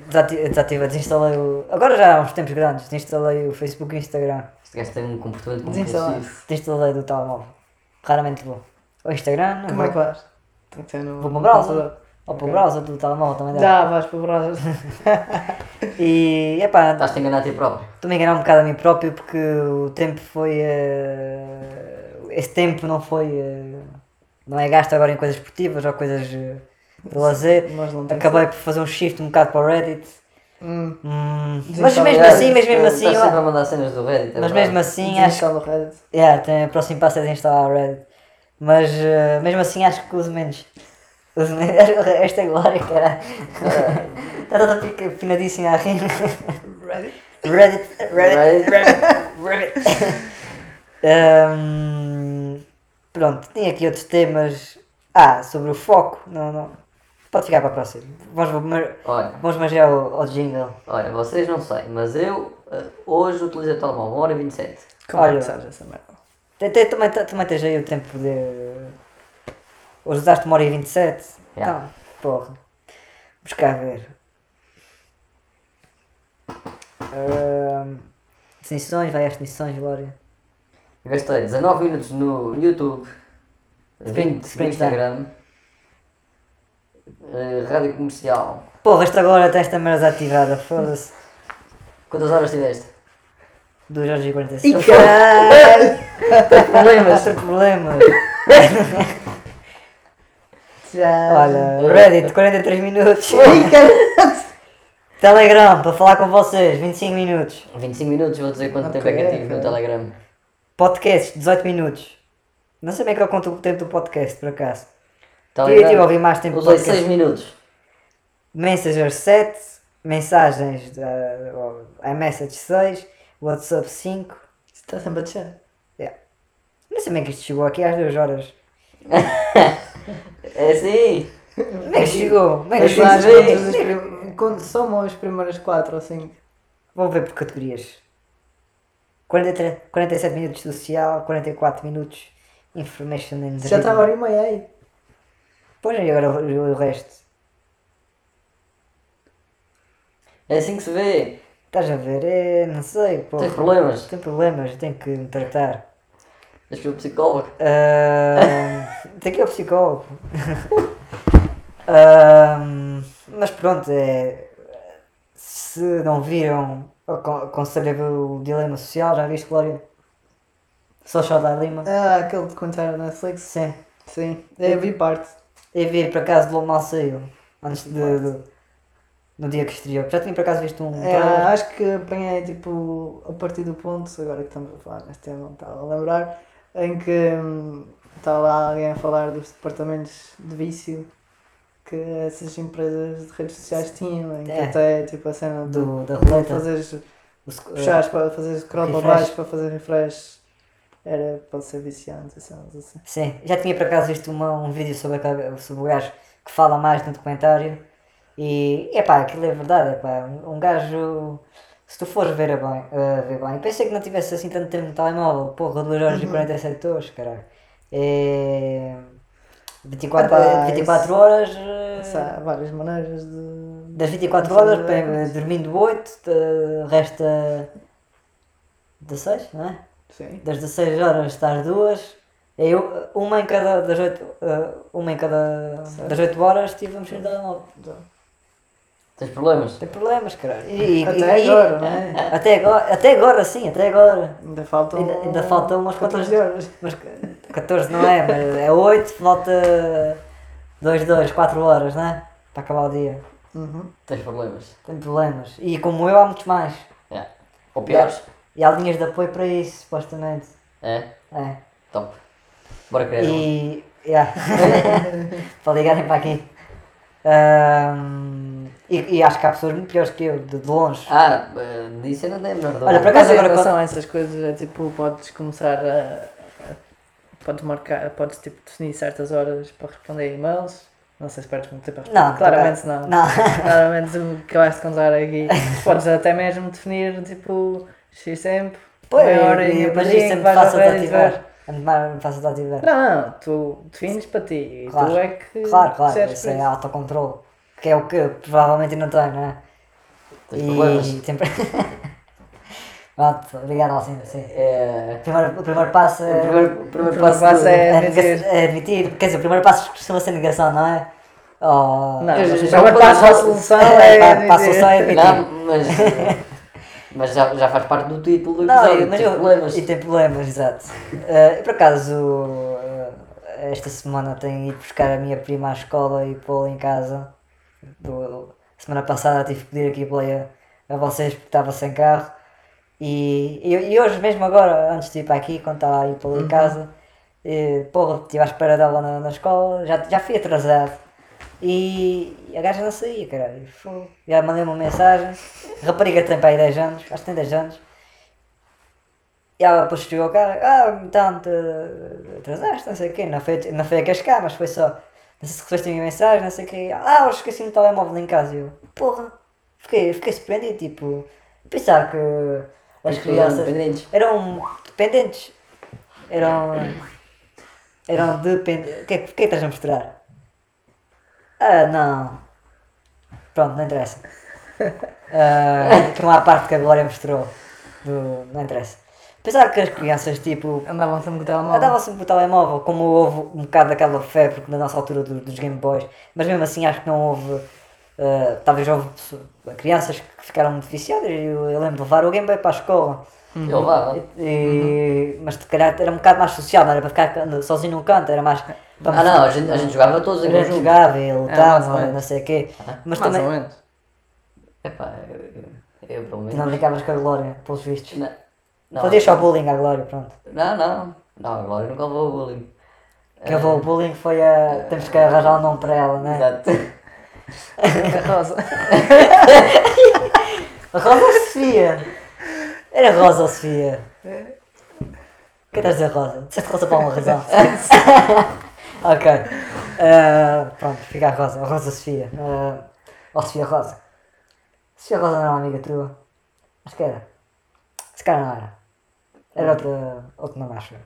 desati- desativei, desinstalei o. Agora já há uns tempos grandes, desinstalei o Facebook e o Instagram. Este gajo tem um comportamento compulsivo. Desinstalei do telemóvel. Raramente vou. O Instagram, não Como é que vais? Tem que ser no. Vou para o browser. computador. Ou para o browser do telemóvel também dá. Já, vais para o browser. E epá, Estás-te a enganar a ti próprio. estou-me a enganar um bocado a mim próprio porque o tempo foi. eh, esse tempo não foi. eh, não é gasto agora em coisas esportivas ou coisas eh, não tem Acabei por fazer um shift um bocado para o Reddit. Hum, Hum, mas mesmo assim, mas mesmo assim, Estás sempre a mandar cenas do Reddit. é mas mesmo assim acho o Reddit. Yeah, tem, o próximo passo é desinstalar o Reddit. Mas eh, mesmo assim acho que uso menos. Uso menos. Esta é glória, cara. Está toda fica afinadíssima a rir. Reddit? Reddit, Reddit, Reddit. Reddit. Pronto, tinha aqui outros temas. Ah, sobre o foco. Não, não. Pode ficar para a próxima. Vamos, vamos, Olha, vamos margear ao, ao jingle. olha, vocês não sei, mas eu eh, hoje utilizei o telemóvel 1 hora e 27. Como é Olha. que sabes essa merda? Também, também tens aí o tempo de. Hoje usaste uma hora e 27? Yeah. Então, porra. Vamos cá ver. Ahm, definições, vai às definições, Glória. Gastei 19 minutos no YouTube, 20 no sprint Instagram, eh, rádio comercial. Porra, esta agora tem esta merda ativada, foda-se. Quantas horas tiveste? 2 horas e 45. caralho! problemas, tem problemas. Já. Olha, Reddit, 43 minutos. Telegram, para falar com vocês, 25 minutos. 25 minutos, vou dizer quanto tempo é que eu tive no. Telegram. Podcast, 18 minutos. Não sei bem que eu conto o tempo do podcast, por acaso. Eu Telegram, tive a ouvir mais tempo Usei podcast. 6 minutos. Messenger 7, mensagens da uh, iMessage 6, WhatsApp 5. Está sempre a descer. Não sei bem que isto chegou aqui às 2 horas. É assim. Como é que chegou? Como é que chegou? prim- Quando somam as primeiras 4 ou 5. Vou ver por categorias. 43, 47 minutos social, 44 minutos information and Já está a hora e meia aí. Pois e agora o, o resto. É assim que se vê. Estás a ver? É, não sei, pô. Tens problemas. Tenho problemas, tenho que me tratar. Tens que ir ao psicólogo. Ah, tem que ir ao psicólogo. Ah, mas pronto, é, se não viram, acon- aconselho a ver o Dilema Social, já viste, Glória? Social da Lima? Ah, aquele documentário da Netflix. Sim. Sim. Eu vi parte. E vi, por acaso, logo mal saiu. Antes de, de- no dia que estreou. Já tinha por acaso visto um É, trailer. acho que apanhei tipo a partir do ponto, agora que estamos a falar neste tema, não estava a lembrar, em que hum, está lá alguém a falar dos departamentos de vício que essas empresas de redes sociais tinham, em que É. até tipo a cena do, Do, da roleta. fazeres, puxares para fazer scroll para baixo para fazer refresh era para ser viciante, assim. Sim, já tinha por acaso visto uma, um vídeo sobre, aquele- sobre o gajo que fala mais no documentário e epá, aquilo é verdade, epá, um, um gajo, se tu fores ver bem, a ver bem, pensei que não tivesse assim tanto tempo no telemóvel, porra, 2 horas e 47 horas, caralho. É 24, Epá, 24 isso- horas, eh, Isso há várias maneiras de. das 24 Isso horas, é pá, dormindo 8, de- resta 16, não é? Sim. das 16 horas estás duas, eu, uma em cada das 8, uma em cada das 8 horas estive a mexer no telemóvel. Tens problemas? Tem problemas, caralho. E, e- Até e- agora, não é? Até agora, até agora sim, até agora. Ainda faltam. Ainda, ainda faltam umas quantas 14 horas. Mas 14 não é, mas é 8, falta 2, 2, 4 horas, não é? Para acabar o dia. Uhum. Tens problemas. Tem problemas. E como eu há muitos mais. Yeah. Ou piores. E há linhas de apoio para isso, supostamente. É? É. Top. Bora querer. um. E. Yeah. para ligarem para aqui. Ahm, e, e acho que há pessoas muito piores que eu, de, de longe. Ah, eh, disso eu não tenho a menor Olha, por acaso Mas em agora relação a essas coisas, é tipo, podes começar a. a- podes marcar, podes tipo definir certas horas para responder e-mails. Não sei se perdes muito tempo a responder. Não, claramente não. Não. Claramente o que acabaste de contar aqui. Podes até mesmo definir tipo X tempo, Pois, e- e muito vais ao fácil de ativar. É mais fácil de ativar. Não, não, tu defines para ti e Claro. tu é que Claro, claro, isso é autocontrole. que é o que provavelmente não tem, não é? Tens problemas. tem... Pronto, obrigado, Alcina, sim. É, O primeiro, o primeiro passo é. o primeiro, o primeiro primeiro passo, passo é- é, admitir. é admitir. Quer dizer, o primeiro passo costuma ser negação, não é? Oh, Não, Eu mas o primeiro passo falar- solução É, é. para- a admitir. solução é admitir. Não, mas, mas já, já faz parte do título do Não, episódio. mas tem eu, problemas. e tem problemas, exato. Eu, por acaso, eh, esta semana tenho ido buscar a minha prima à escola e pô-la em casa. Do- semana passada tive que pedir aqui play a, a vocês porque estava sem carro. E, e, e hoje mesmo agora, antes de ir para aqui, quando estava aí pô-la em casa, eh, porra, estive à espera dela na, na escola, já, já fui atrasado. E a gaja não saía, caralho. Fogo. Já mandei uma mensagem. A rapariga tem para aí 10 anos, acho que tem 10 anos. E ela depois chegou ao cara, ah, então te atrasaste, não sei o quê, não foi, não foi a cascar, mas foi só, não sei se recebeste a minha mensagem, não sei o quê, ah, eu esqueci o telemóvel em casa, e eu, porra, fiquei, fiquei surpreendido, tipo, pensar que as As crianças dependentes. eram dependentes, eram, eram dependentes, é que- o que é que estás a mostrar? Ah, não, pronto, não interessa, que não há parte que a Glória mostrou, do, não interessa. Pensar que as crianças, tipo, Andavam sempre com o telemóvel. Andava sempre com o telemóvel, como houve um bocado daquela febre na nossa altura do- dos Game Boys, mas mesmo assim acho que não houve. eh, talvez houve pessoa- crianças que ficaram muito viciadas. Eu, eu lembro de levar o Game Boy para a escola, Eu levava. e- mas se calhar era um bocado mais social, não era para ficar ca- sozinho num canto, era mais. Ah não, a gente, a gente jogava todos A gente conjunto. jogava e ou lutava, não sei o quê. Mas Mais ou também menos. Epá, eu, eu, eu pelo menos. não brincavas com a Glória, pelos vistos. Não, não, Fazias só bullying à Glória, pronto. não, não, não, agora eu nunca levou o bullying. Quem levou o bullying foi a. Temos que arranjar um nome para ela, né? Exato. Rosa. A Rosa ou Sofia? Era Rosa ou Sofia? Que estás a dizer Rosa? Disseste Rosa para uma razão. ok. Ah, pronto, fica a Rosa. Rosa Sofia. Uh, ou Sofia Rosa. Sofia Rosa não era uma amiga tua? Acho que era. Se calhar não era. Era outra, outro nome, acho eu.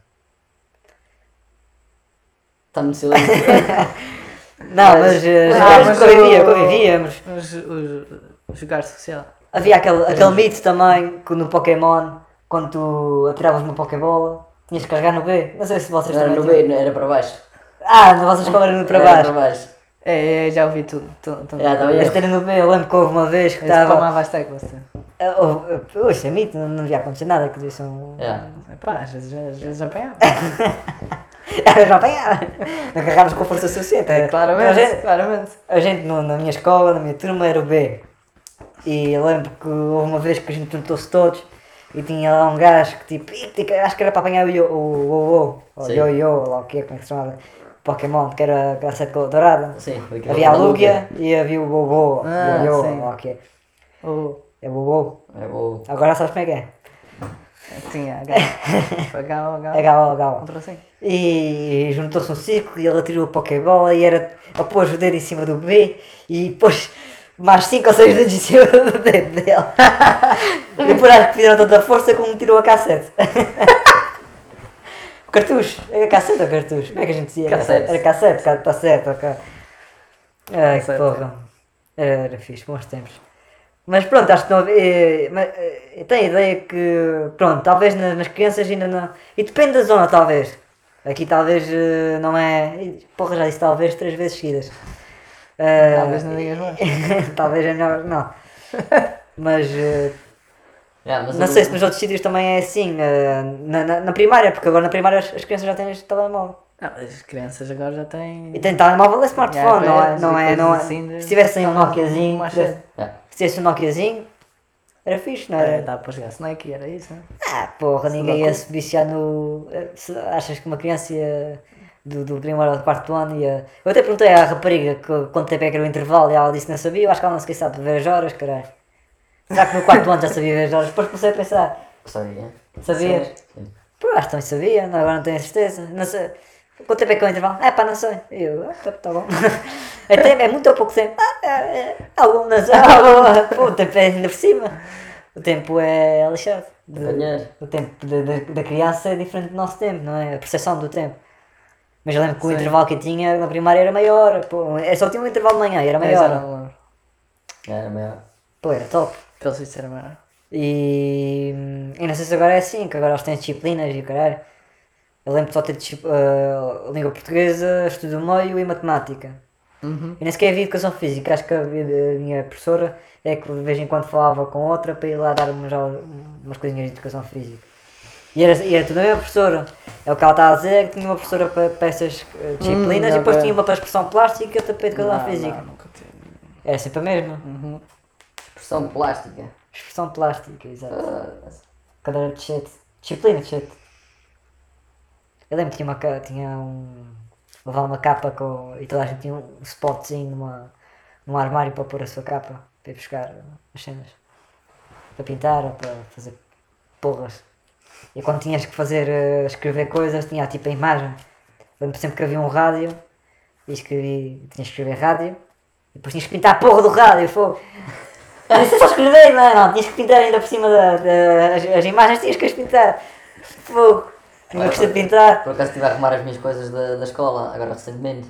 Está no silêncio. Não, mas, uh, Ah, mas mas convivia, convivíamos. Os, os, o jogar social. Havia aquele, aquele mito também que no Pokémon, quando tu atiravas uma Pokébola, tinhas que carregar no B. Não sei se vocês Não era também no tinham. B, era para baixo. Ah, na vossa escola era no para Era baixo. para baixo. É, é, já ouvi tudo. tudo, tudo. Já, também Este era no B, eu lembro que houve uma vez que estava. tomava as teclas. Isso é mito, não, não devia acontecer nada que isso um. É. Epá, às vezes, às vezes apanhava. Já apanhava. Não carregavas com força suficiente. A Claramente, gente, claramente. a gente no- na minha escola, na minha turma, era o B. E eu lembro que houve uma vez que a gente juntou-se todos e tinha lá um gajo que tipo, "Ih, tem que- acho que era para apanhar o yo- o o o o Sim. yo-yo, lá o que é, como é que se chama? Pokémon, que era a sete dourada. Sim, Havia a Lugia e havia o Bobo, Ah, o yo sim. lá o que é. O, É Bobo. É bom. Agora sabes como é que é? tinha H. Foi H, H. É assim. E juntou-se um ciclo e ele atirou a Pokébola e era a pôs o dedo em cima do B e pôs mais 5 ou 6 dedos em cima do dedo dele. e por acho que fizeram tanta força como tirou a cassete. o cartucho, era cassete ou cartucho? Como é que a gente dizia? Cassete. Era cassete, ca- cassete, ok. Ai que porra. Era, era fixe, bons tempos. Mas pronto, acho que não mas, eh, tenho a ideia que, pronto, talvez nas, nas crianças ainda não. E depende da zona, talvez. Aqui talvez eh, não é. Porra, já disse talvez três vezes seguidas. Talvez não digas mais. talvez é melhor não. Mas eh, Já, mas não eu- sei se nos outros sítios também é assim. eh, na, na, na primária, porque agora na primária as, as crianças já têm este telemóvel. Não, as crianças agora já têm. E tem telemóvel é smartphone, não é? Não é, não é. assim de- Se tivessem um Nokiazinho, Mais se tivesse- cedo. Já. se tivesse um Nokiazinho, era fixe, não É, era? dá para jogar Snake, era isso, né? Ah, porra, Se ninguém ia se viciar no. eh, se achas que uma criança ia. Do, do primeiro ao quarto ano ia. Eu até perguntei à rapariga que, quanto tempo é que era o intervalo e ela disse que não sabia. Eu acho que ela não sequer sabe ver as horas, caralho. Será que no quarto ano já sabia ver as horas? Depois comecei a pensar, Sabia. sabias? Sim. Pô, acho que também sabia, não, agora não tenho certeza. Não sei. Quanto tempo é que é o intervalo? É pá, não sei. E eu, ah, tá, tá bom. É, tempo, é muito ou pouco tempo? Ah, é, é, algum, não sei. Algum, pô, o tempo é ainda por cima. O tempo é lixado. De- o tempo da criança é diferente do nosso tempo, não é? A percepção do tempo. Mas eu lembro que o Sim. intervalo que eu tinha na primária era maior. Pô, é só tinha um intervalo de manhã e era É, maior. não lembro. Era maior. Pô, era top. Pelo isso era maior. E, e não sei se agora é assim, que agora eles têm disciplinas e o caralho. Eu lembro de só ter eh, língua portuguesa, estudo do meio e matemática. Uhum. E nem sequer havia educação física, acho que a minha professora é que de vez em quando falava com outra para ir lá dar umas, umas coisinhas de educação física. E era, e era tudo a mesma professora. É o que ela estava a dizer, que tinha uma professora para, para essas eh, disciplinas Hum, e depois tinha uma para expressão plástica e outra para educação física. não, nunca tive. Era sempre a mesma. Uhum. Expressão plástica. Expressão plástica, exato. Ah, Cadeira de chat. Disciplina de chat. Eu lembro que tinha uma ca- tinha um. levava uma capa com. e toda a gente tinha um spotzinho numa, num armário para pôr a sua capa, para ir buscar as cenas. Para pintar ou para fazer porras. E quando tinhas que fazer, eh, escrever coisas, tinha tipo a imagem. Lembro sempre que havia um rádio e escrevi, tinhas que escrever rádio e depois tinhas que pintar a porra do rádio, fogo. Isso só escrever, não, não, tinhas que pintar ainda por cima da, da- as, as imagens, tinhas que as pintar. Fogo. Tinha que pintar. Por acaso estive a arrumar as minhas coisas da, da escola, agora recentemente.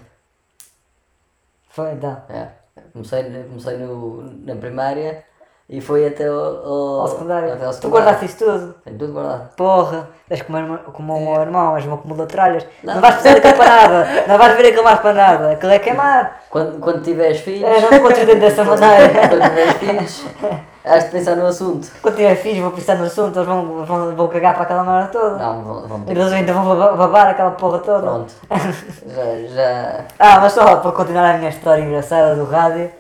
Foi então. É. Comecei, comecei no, na primária e foi até ao, ao, Ao secundário. Até ao Tu secundário. guardaste isso tudo. Tenho tudo guardado. Porra, és como, o como o meu irmão, és uma acumula tralhas. Não. vais precisar daquilo para nada. Não vais ver aquilo mais para nada. Aquilo é queimar. Quando, quando tiveres filhos, É, não te contes dessa maneira. quando tiveres filhos, has de pensar no assunto. Quando tiver filhos, vou pensar no assunto, eles vão, vão, vão cagar para aquela merda toda. Não, vão, vão ter. Eles ainda vão baba- babar aquela porra toda. Pronto. Já, já. Ah, mas só para continuar a minha história engraçada do rádio,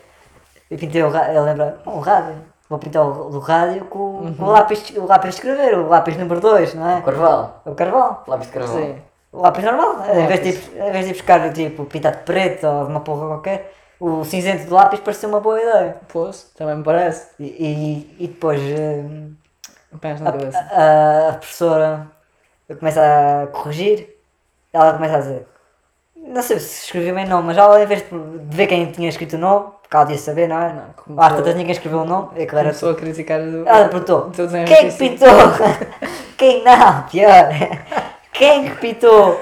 eu pintei o rádio, eu lembro, um rádio, vou pintar o do rádio com, com o, lápis, o lápis de escrever, o lápis número 2, não é? Carvalho. O carvão. Lápis de carvalho. Sim. O lápis normal, em vez, de, ir- em vez de ir buscar tipo pintado de preto ou uma porra qualquer, o cinzento do lápis pareceu uma boa ideia. Pois, também me parece. E, e, e depois hum, a, a, a professora começa a corrigir, ela começa a dizer, não sei se escreveu bem nome, mas ela em vez de de ver quem tinha escrito o nome, ela devia saber, não é? Não, como Ah, tantas ninguém escreveu o nome, é claro. Começou a criticar o. Ela perguntou, quem que pintou? Quem não, pior. Quem que pintou?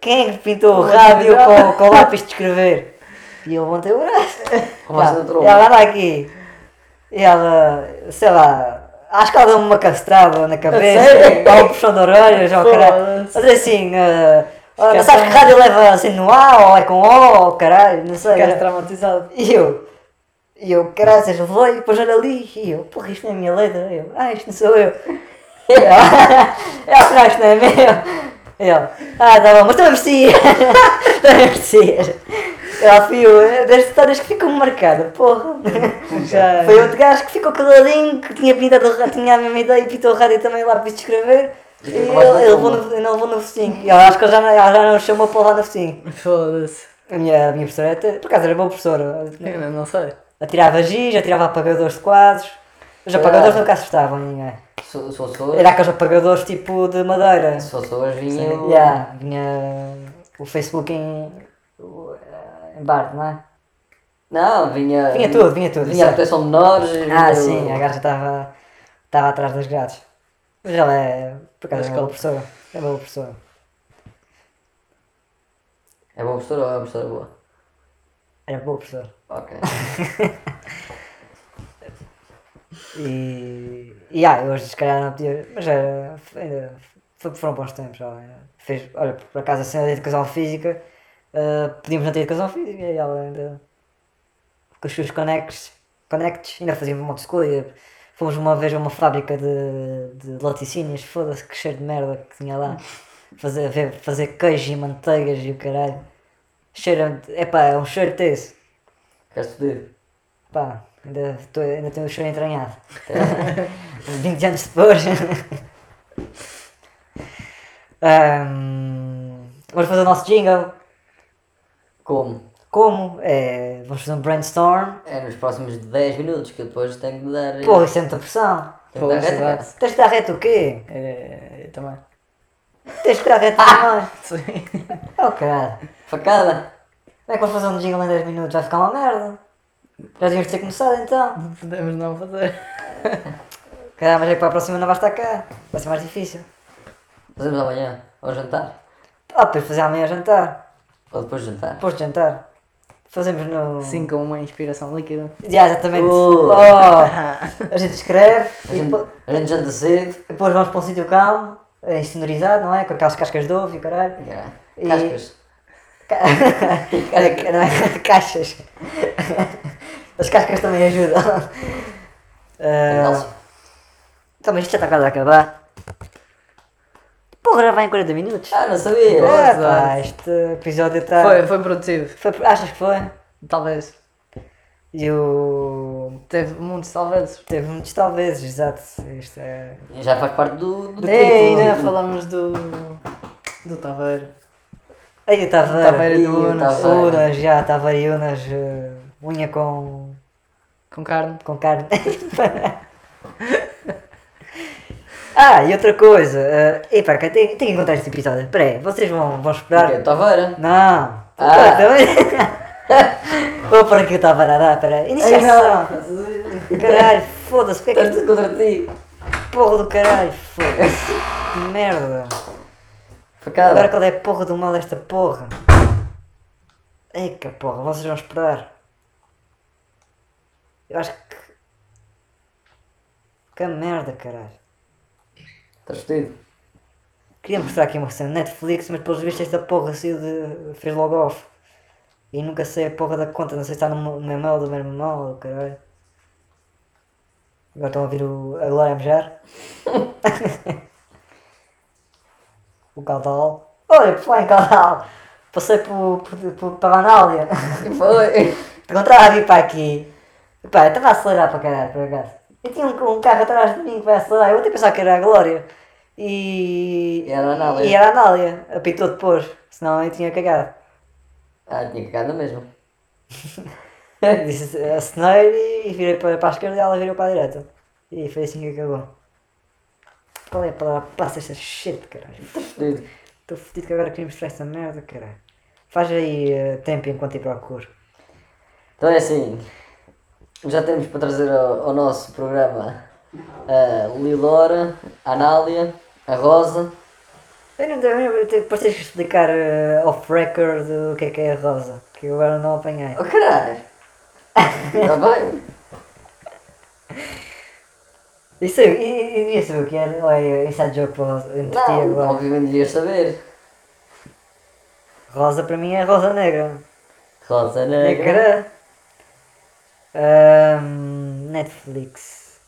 Quem que pintou o rádio com, com lápis de escrever? E eu levantei o braço. Ela- anda aqui. E ela, sei lá, acho que ela deu-me uma castrada na cabeça. Ou um puxão de orelhas, ou caralho. Mas assim, uh, não Ficaste sabes que tão- rádio leva assim no A ou é com O ou caralho, não sei. Ficaste traumatizado. E eu, e eu, caralho, eu vou e depois olha ali, e eu, porra, isto não é a minha letra. Eu, ah, isto não sou eu. E ela, não, isto não é meu. E eu, ah, tá bom, mas também merecia. também merecias. Ela fui eu, das histórias que ficam marcadas, porra. Já. Foi outro gajo que ficou caladinho, que tinha pintado, tinha a mesma ideia e pintou o rádio também lá para escrever. E tu ele, acabaste na ele levou tumba. no, no focinho. E ela acho que ele já, não- ela já não chamou para lá no focinho. Foda-se. A minha, a minha professora, até, por acaso era boa professora. Eu não- não sei. Atirava giz, atirava apagadores de quadros. Os apagadores nunca assustavam ninguém. Se se fosse hoje, Era aqueles apagadores tipo de madeira. se fosse hoje vinha o- Yeah, vinha o Facebook em, o, eh, em bar, não é? Não, vinha. Vinha tudo, vinha tudo. Vinha a é. proteção de menores. Ah, vinha sim, a gaja estava estava atrás das grades. Mas ela é, por acaso, é uma boa professora. É uma boa professora. É boa professora ou é uma professora boa? Era boa professora. Ok. E, e ah, hoje se calhar não podia, mas era, ainda foram bons tempos. Ela ainda fez, olha, por acaso a cena da educação física, ah, podíamos não ter educação física e ela ainda com os seus conectos, conectos ainda fazia um monte de coisa. Fomos uma vez a uma fábrica de, de laticínios, foda-se que cheiro de merda que tinha lá. Fazer, fazer queijo e manteigas e o caralho. Cheiro, epá, é um cheiro desse. Queres foder? Pá, ainda, tô, ainda tenho o cheiro entranhado. 20 anos depois. Ahm, vamos fazer o nosso jingle. Como? Como? É, vamos fazer um brainstorm. É nos próximos 10 minutos que eu depois tenho que dar. Porra, isso é muita pressão. que exato. Tens de dar reto o quê? É, eu também. Tens de dar reto também. Sim. Oh caralho. Facada! Como é que vamos fazer um jingle em 10 minutos? Vai ficar uma merda. Já devíamos ter começado então. Podemos não fazer. Caralho, mas é que para a próxima não vai estar cá. Vai ser mais difícil. Fazemos amanhã, ao jantar. Ah, depois fazer amanhã jantar. Ou depois de jantar. Depois de jantar. Fazemos no. Sim, com uma inspiração líquida. Já, exatamente. Uh. Oh, a gente escreve A gente, depois, a gente janta cedo. depois vamos para um sítio calmo, eh, insonorizado, não é? Com aquelas cascas de ovo e caralho. Yeah. E- Cascas. Ca- não é? Caixas. As cascas também ajudam. Ah, Nelson. então, isto já está quase a acabar. Porra, já vai em 40 minutos. Ah, não sabia. Exato. pá, este episódio está. Foi, foi produtivo. Foi- Achas que foi? Talvez. E o. Teve muitos talvez. Teve muitos talvez, exato. Isto é. Já faz parte do, do Ei, título. ainda falamos do. do Taveiro. Aí o. Taveira Ih, de o Unas. Já, Taveira e Unas. eh, unha com. Com carne. com carne. ah, e outra coisa. Uh, epá, tem, tem que encontrar este episódio. Espera aí, vocês vão, vão esperar. Ok, Taveira. Não! Ah. também. Vou pôr aqui o Taveira a dar, espera aí. Iniciação! Caralho, foda-se, porque é que Estás contra ti. porra do caralho, foda-se. Que merda. Agora Facada. qual é a porra do mal desta porra? Eca porra, vocês vão esperar. Eu acho que. Que merda, caralho. Estás vestido. Queria mostrar aqui uma cena Netflix, mas pelos vistos esta porra saiu de. fez logo off. E nunca sei a porra da conta, não sei se está no meu mail do meu irmão ou do caralho. Agora estão a ouvir o, a Glória mejar. o caudal. Olha, por falar em caudal. Passei por, por, por, para a Anália. Foi? Encontrava a vir para aqui. Pá, estava a acelerar para caralho, por acaso. E tinha um, um carro atrás de mim que vai acelerar. Eu até pensava que era a Glória. E. E era a Anália. E era a Anália. Apitou depois. Senão eu tinha cagado. Ah, tinha cagado mesmo. Disse acenei e virei para, para a esquerda e ela virou para a direita. E foi assim que acabou. Qual é a palavra? Passa esta shit, caralho. Vestido. Estou fodido que agora queria mostrar esta merda, caralho. Faz aí eh, tempo enquanto eu procuro. Então é assim. Já temos para trazer ao, ao nosso programa a Lilora, a Anália, a Rosa. Eu não eu, eu, depois tens que explicar eh, off record o que é que é a rosa, que eu agora não apanhei. Oh caralho! Está bem? Isso eu, e- e- isso o que é? Ou é inside joke para entre ti Não, agora? obviamente devias saber. Rosa para mim é rosa negra. Rosa negra. Negra. Ahm, Netflix.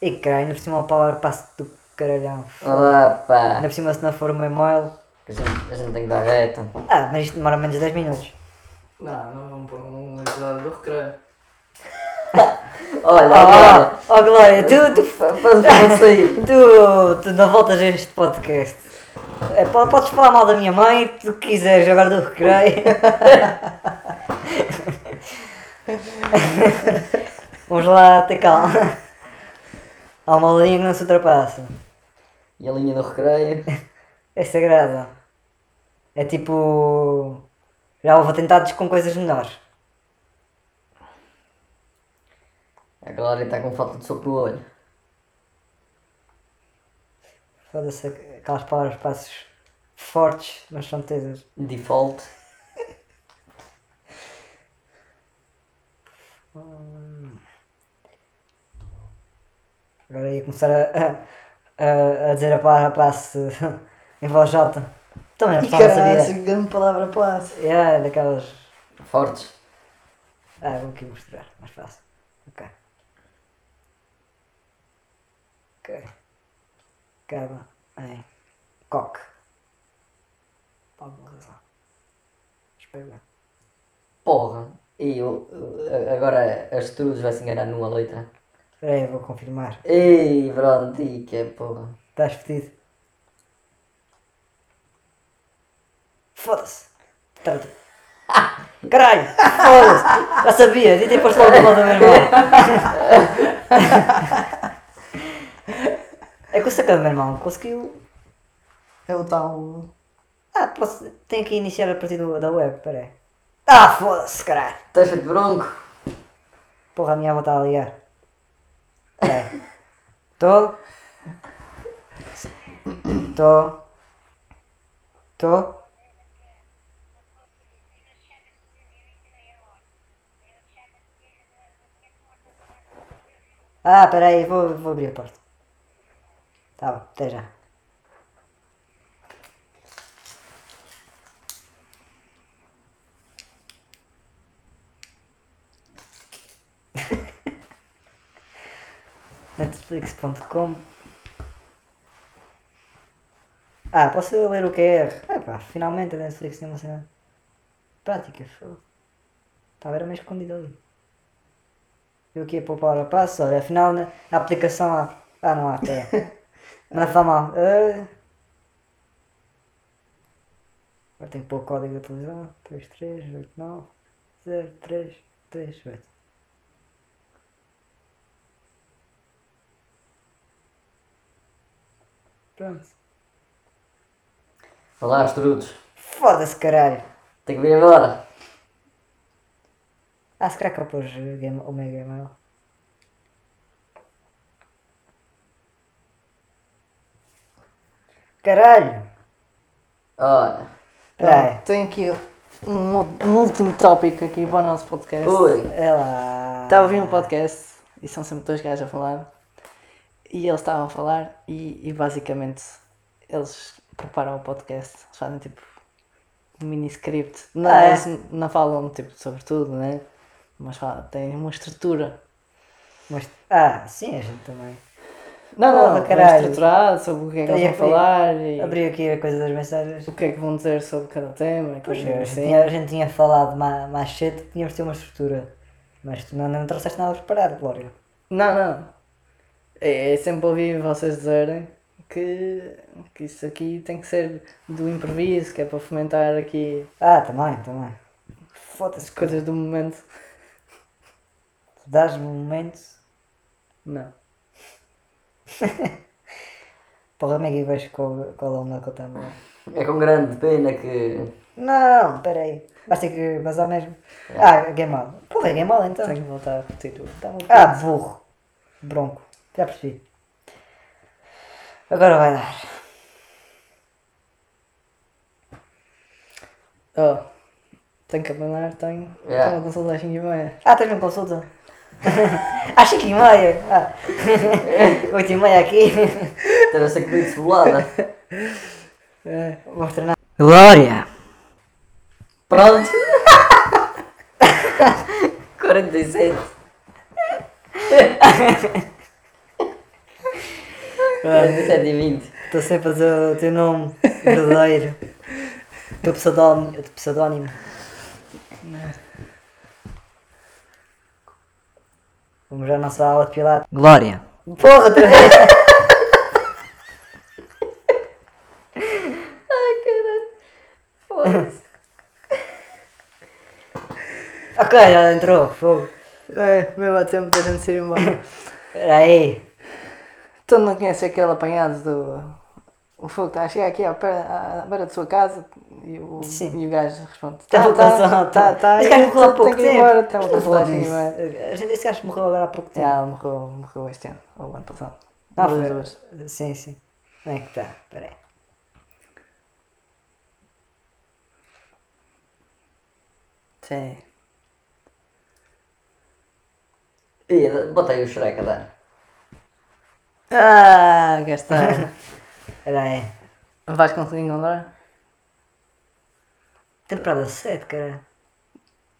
E caralho, ainda por cima o Power Pass do caralhão. Pá. Ainda por cima se não for o meu mail. A gente, a gente tem que dar reta. Ah, mas isto demora menos de 10 minutos. Não, não vamos pôr um episódio do recreio. Olha, Oh, agora. oh, Glória, tu, tu, Faz faz sair. tu, tu não voltas a este podcast. É, po- podes falar mal da minha mãe, tu quiseres, agora do recreio. Vamos lá ter calma. Há uma linha que não se ultrapassa. E a linha do recreio. É sagrada. É tipo. Já houve atentados com coisas menores. A Glória está com falta de soco no olho. Foda-se aquelas palavras passos fortes, mas são tesas. Default. Agora ia começar a, a, a dizer a palavra passe em voz alta. Também não estava a Caralho, saber. essa grande palavra passe. É, daquelas. Fortes. Ah, vou aqui mostrar, mais fácil. Ok. Ok. Acaba em coque. Por alguma razão. Espero bem. Porra. E eu, agora as trudes vai se enganar numa letra. Espera aí, vou confirmar. Ei, pronto, e que é porra. Estás fedido? Foda-se! Trata. Caralho! Foda-se! Já sabia! E depois logo do lado do meu irmão! É que o do meu irmão conseguiu. É o tal. Ah, posso. Tenho que iniciar a partir do, da web, peraí. Ah, foda-se, caralho. Estás feito bronco? Porra, a minha avó está a ligar. É. Tô? Tô? Tô? Ah, peraí, vou, vou abrir a porta. Tá bom, até já. Netflix.com Ah, posso ler o que é? Epá, finalmente a Netflix tem uma cena prática. Estava era meio escondido ali. Eu aqui a poupar a passo, olha, afinal na a aplicação há. Ah não há, até. Não faz mal. Ah. Agora tenho que pôr o código da televisão. 3389 Pronto. Olá, estrudos. Foda-se caralho. Tenho que vir embora. Ah, se calhar que eu pus o game, o meu game Caralho! Olha. Peraí. Tenho aqui um, um último tópico aqui para o nosso podcast. Ui. É lá. Estava a ouvir um podcast e são sempre dois gajos a falar. E eles estavam a falar e, e basicamente eles preparam o podcast. Eles fazem tipo um mini script. Não, Ah, é? eles não falam tipo sobre tudo, né? Mas falam, têm uma estrutura. Mas, ah, sim, a gente também. Não, não, caralho. é estruturado sobre o que é que eles vão falar e Abri aqui a coisa das mensagens. o que é que vão dizer sobre cada tema. Pois, a, gente assim. tinha, a gente tinha falado mais, mais cedo que tínhamos de ter uma estrutura. Mas tu não, não trouxeste nada preparado, Glória. Não, não. É, é sempre ouvir vocês dizerem que, que isso aqui tem que ser do improviso, que é para fomentar aqui Ah, também, também. Foda-se, as coisas do momento. tu dás-me um momento. Não. Porra, como é que qual, qual é o meu que eu tenho? É com grande pena que. Não, peraí. Basta que. Mas ao mesmo. Ah, Game On. Porra, é Game On então. Tenho que voltar a repetir o. Tá Ah, burro. Bronco. Já percebi. Agora vai dar. Oh, tenho que abandonar, tenho. Yeah. Tenho uma consulta às 5 e meia. Ah, tens uma consulta? Às 5 e meia. Ah. 8 e meia aqui. Deve ser comigo cebolada. É. Vamos treinar. Glória! Pronto. 47. 47 e 20. Estou sempre a dizer o teu nome verdadeiro. O teu pseudónimo. Pseudónimo. Vamos à nossa aula de pilates. Glória! Porra, outra vez! Ok, já entrou, fogo. É, mesmo a tempo da gente se ir embora. Espera aí. Tu não conheces aquele apanhado do. O fogo está a chegar aqui ao pé, à beira da sua casa e o, Sim. e o gajo responde: Tá, Tá, tá, tá, tá, tá, tá. Esse e gajo morreu há pouco tempo. embora, e meia. A gente, esse gajo morreu agora há pouco tempo. Já, morreu, morreu este ano, ou ano passado. Ah, Duas, foi. duas. Sim, sim. Como é que tá? Espera aí. Sim. Ih, botei o Shrek a dar. Ah, cá está. Espera aí. Vais conseguir encontrar? Temporada 7, cara.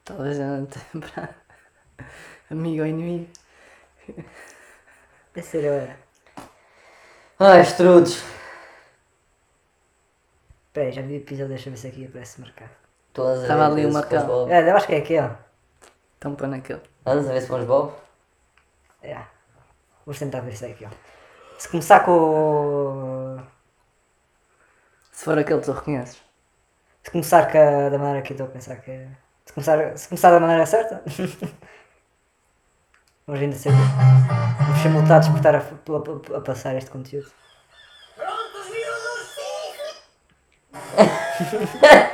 Talvez eu não para. Amigo ou inimigo. Deve ser agora. Ai, estrudos. Espera aí, já vi o episódio, deixa eu ver se aqui aparece marcado. Todas as Estava ali o marcado. SpongeBob. É, eu acho que é aqui, ó. Então põe naquele. Andas a ver SpongeBob? É. Vamos tentar ver se é aqui, ó. Se começar com o... Se for aquele que tu reconheces. Se começar com a, da maneira que eu estou a pensar que é... Se começar, se começar da maneira certa... Vamos ainda ser... Vamos ser multados por estar a, a- a- a passar este conteúdo. Então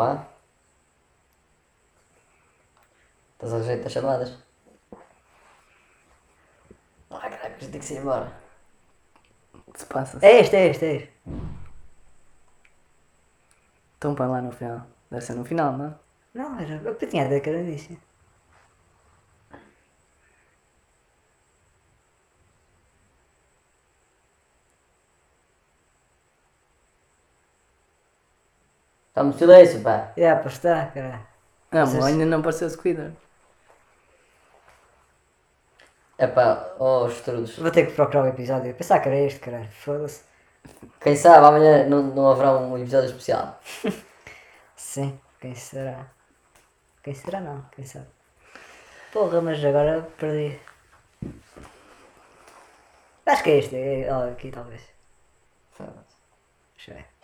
pá. Estás ao jeito das chamadas? Ah, caraca, a gente tem que se ir embora. O que se passa? É este, é este, é este. Então põe lá no final. Deve ser no final, não? é? Não, era. Eu tinha a era disso. Está no silêncio, pá. É, para estar, cara. Não, Vocês- mas ainda não apareceu o Squidward. É pá, oh estrudos. Vou ter que procurar o episódio. Pensar que era este, caralho. Foda-se. Quem sabe amanhã não, não haverá um episódio especial. Sim, quem será? Quem será não, quem sabe? Porra, mas agora perdi. Acho que é este, é, aqui talvez. Deixa eu ver.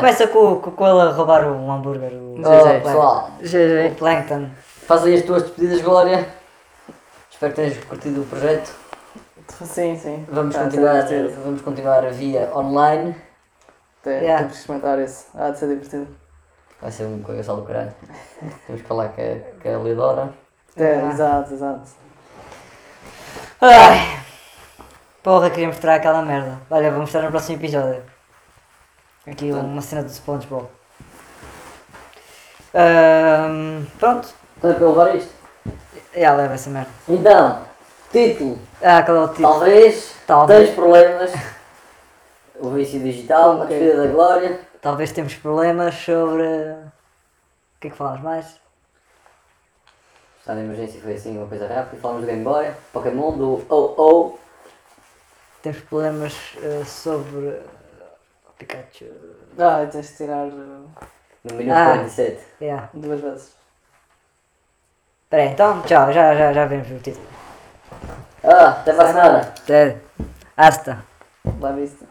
Começa com, com, com ele a roubar um hambúrguer. O, Oh, GG. pessoal, o. Plankton. faz aí as tuas despedidas, Glória. Espero que tenhas curtido o projeto. Sim, sim. Vamos, Ah, continuar, vamos continuar via online. Tem- Yeah. Temos que experimentar isso. Há de ser divertido. Vai ser um cagaçal do caralho. Temos que falar com a, com a Lidora. É, Ah. exato, exato. Ai! Porra, queria mostrar aquela merda. Olha, vou mostrar no próximo episódio. Aqui uma cena do SpongeBob. Ahm, pronto. Então é para eu levar isto. Já leva essa merda. Então, título. Ah, qual é o título? Talvez, Talvez. tens problemas. O vício digital, a Ok. despedida da Glória. Talvez temos problemas sobre. O que é que falamos mais? Estado de emergência foi assim uma coisa rápida. Falamos do Game Boy, Pokémon, do OO. Temos problemas eh, sobre. Pikachu. Ah, tens de tirar uh, No minuto Ah. 47. Yeah. duas vezes. Espera aí, então, tchau, já, já, já vemos o título. Ah, até para a semana. Até. Hasta. Lá vista.